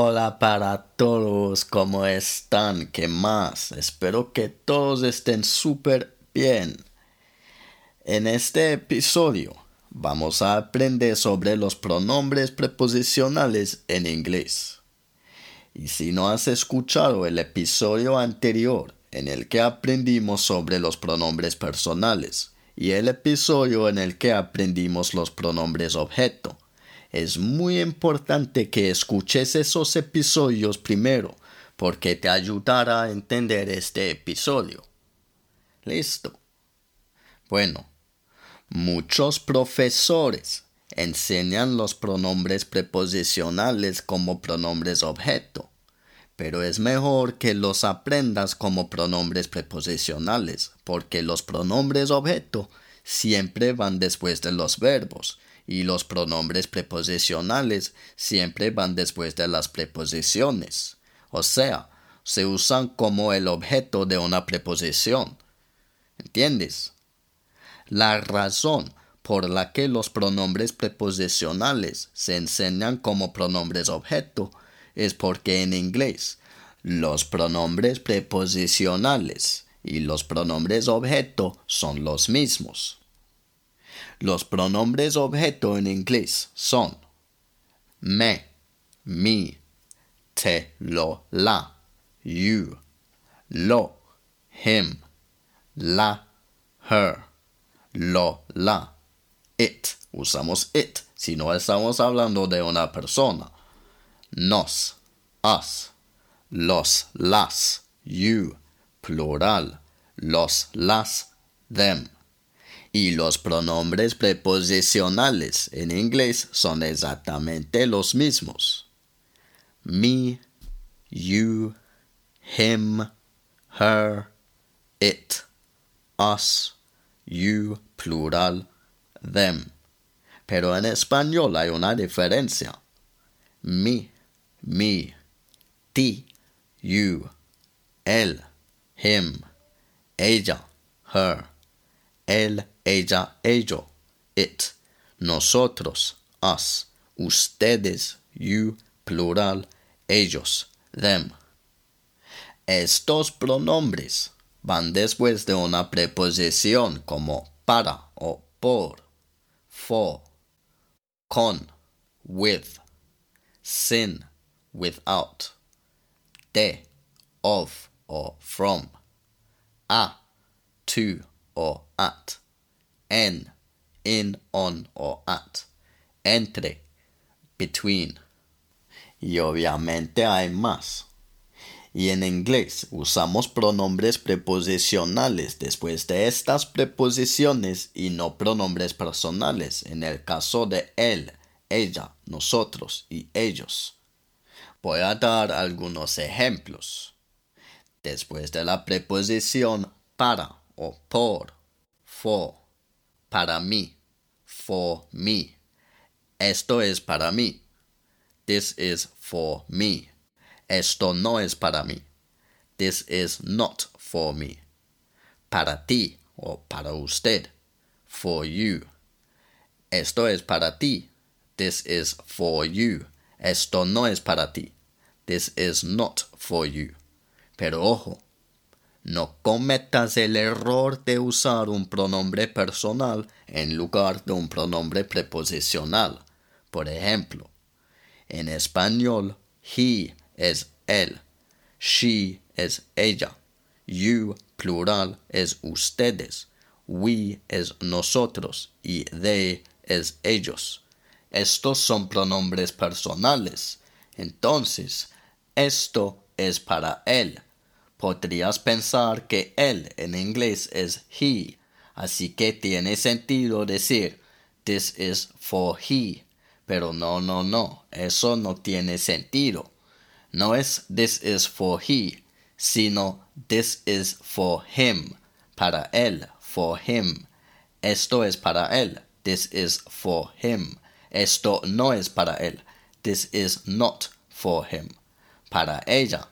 Hola para todos, ¿cómo están? ¿Qué más? Espero que todos estén súper bien. En este episodio vamos a aprender sobre los pronombres preposicionales en inglés. Y si no has escuchado el episodio anterior en el que aprendimos sobre los pronombres personales y el episodio en el que aprendimos los pronombres objeto, es muy importante que escuches esos episodios primero, porque te ayudará a entender este episodio. Listo. Bueno, muchos profesores enseñan los pronombres preposicionales como pronombres objeto, pero es mejor que los aprendas como pronombres preposicionales, porque los pronombres objeto siempre van después de los verbos y los pronombres preposicionales siempre van después de las preposiciones. O sea, se usan como el objeto de una preposición. ¿Entiendes? La razón por la que los pronombres preposicionales se enseñan como pronombres objeto es porque en inglés los pronombres preposicionales y los pronombres objeto son los mismos. Los pronombres objeto en inglés son me, me, te, lo, la, you, lo, him, la, her, lo, la, it. Usamos it si no estamos hablando de una persona. Nos, us, los, las, you, plural, los, las, them. Y los pronombres preposicionales en inglés son exactamente los mismos. Me, you, him, her, it, us, you, plural, them. Pero en español hay una diferencia. Me, me, ti, you, él, him, ella, her, él, ella, ello, it, nosotros, us, ustedes, you, plural, ellos, them. Estos pronombres van después de una preposición como para o por, for, con, with, sin, without, de, of or from, a, to or at en, in, on o at, entre, between. Y obviamente hay más. Y en inglés usamos pronombres preposicionales después de estas preposiciones y no pronombres personales en el caso de él, ella, nosotros y ellos. Voy a dar algunos ejemplos. Después de la preposición para o por, for, para mí, for me. Esto es para mí. This is for me. Esto no es para mí. This is not for me. Para ti o para usted. For you. Esto es para ti. This is for you. Esto no es para ti. This is not for you. Pero ojo, no cometas el error de usar un pronombre personal en lugar de un pronombre preposicional. Por ejemplo, en español, he es él, she es ella, you plural es ustedes, we es nosotros y they es ellos. Estos son pronombres personales. Entonces, esto es para él Podrías pensar que él en inglés es he, así que tiene sentido decir this is for he, pero no, no, no, eso no tiene sentido. No es this is for he, sino this is for him, para él, for him. Esto es para él, this is for him. Esto no es para él, this is not for him. Para ella.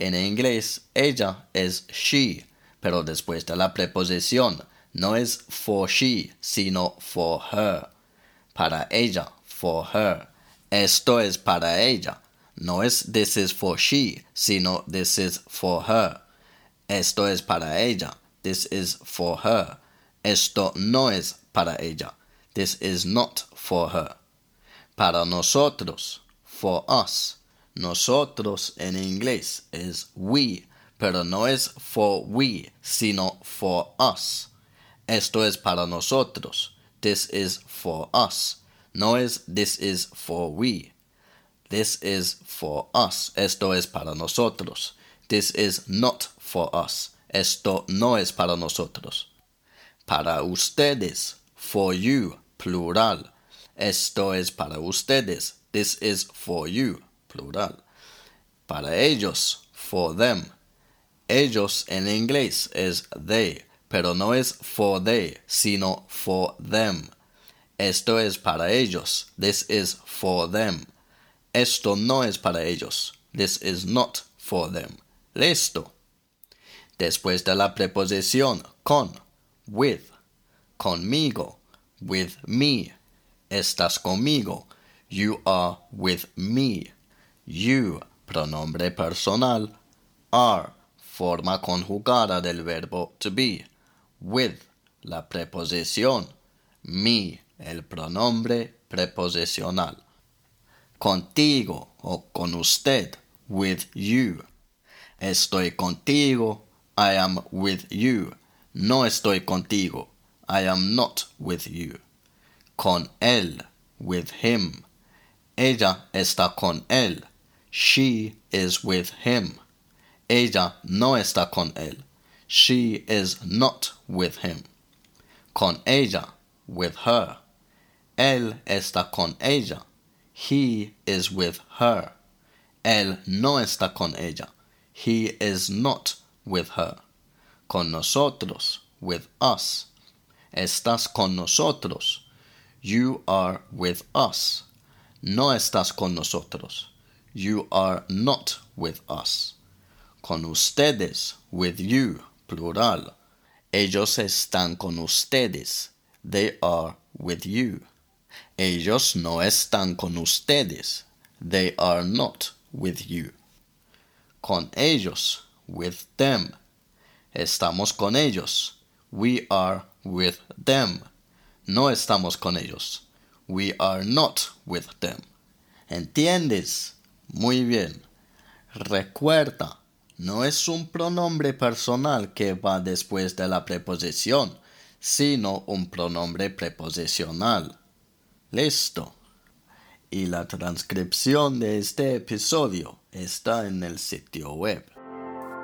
En inglés, ella es she, pero después de la preposición, no es for she, sino for her. Para ella, for her. Esto es para ella. No es this is for she, sino this is for her. Esto es para ella. This is for her. Esto no es para ella. This is not for her. Para nosotros, for us. Nosotros en inglés es we, pero no es for we, sino for us. Esto es para nosotros. This is for us. No es this is for we. This is for us. Esto es para nosotros. This is not for us. Esto no es para nosotros. Para ustedes. For you. Plural. Esto es para ustedes. This is for you. Plural. Para ellos. For them. Ellos en inglés es they, pero no es for they, sino for them. Esto es para ellos. This is for them. Esto no es para ellos. This is not for them. Listo. Después de la preposición con, with, conmigo, with me. Estás conmigo. You are with me. You, pronombre personal. Are, forma conjugada del verbo to be. With, la preposición. Me, el pronombre preposicional. Contigo o con usted. With you. Estoy contigo. I am with you. No estoy contigo. I am not with you. Con él. With him. Ella está con él. She is with him. Ella no está con él. She is not with him. Con ella. With her. Él está con ella. He is with her. Él no está con ella. He is not with her. Con nosotros. With us. Estás con nosotros. You are with us. No estás con nosotros. You are not with us. Con ustedes. With you. Plural. Ellos están con ustedes. They are with you. Ellos no están con ustedes. They are not with you. Con ellos. With them. Estamos con ellos. We are with them. No estamos con ellos. We are not with them. ¿Entiendes? Muy bien. Recuerda, no es un pronombre personal que va después de la preposición, sino un pronombre preposicional. Listo. Y la transcripción de este episodio está en el sitio web.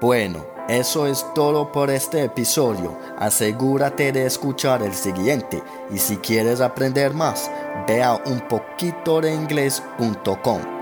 Bueno, eso es todo por este episodio. Asegúrate de escuchar el siguiente y si quieres aprender más, ve a unpoquitodeingles.com.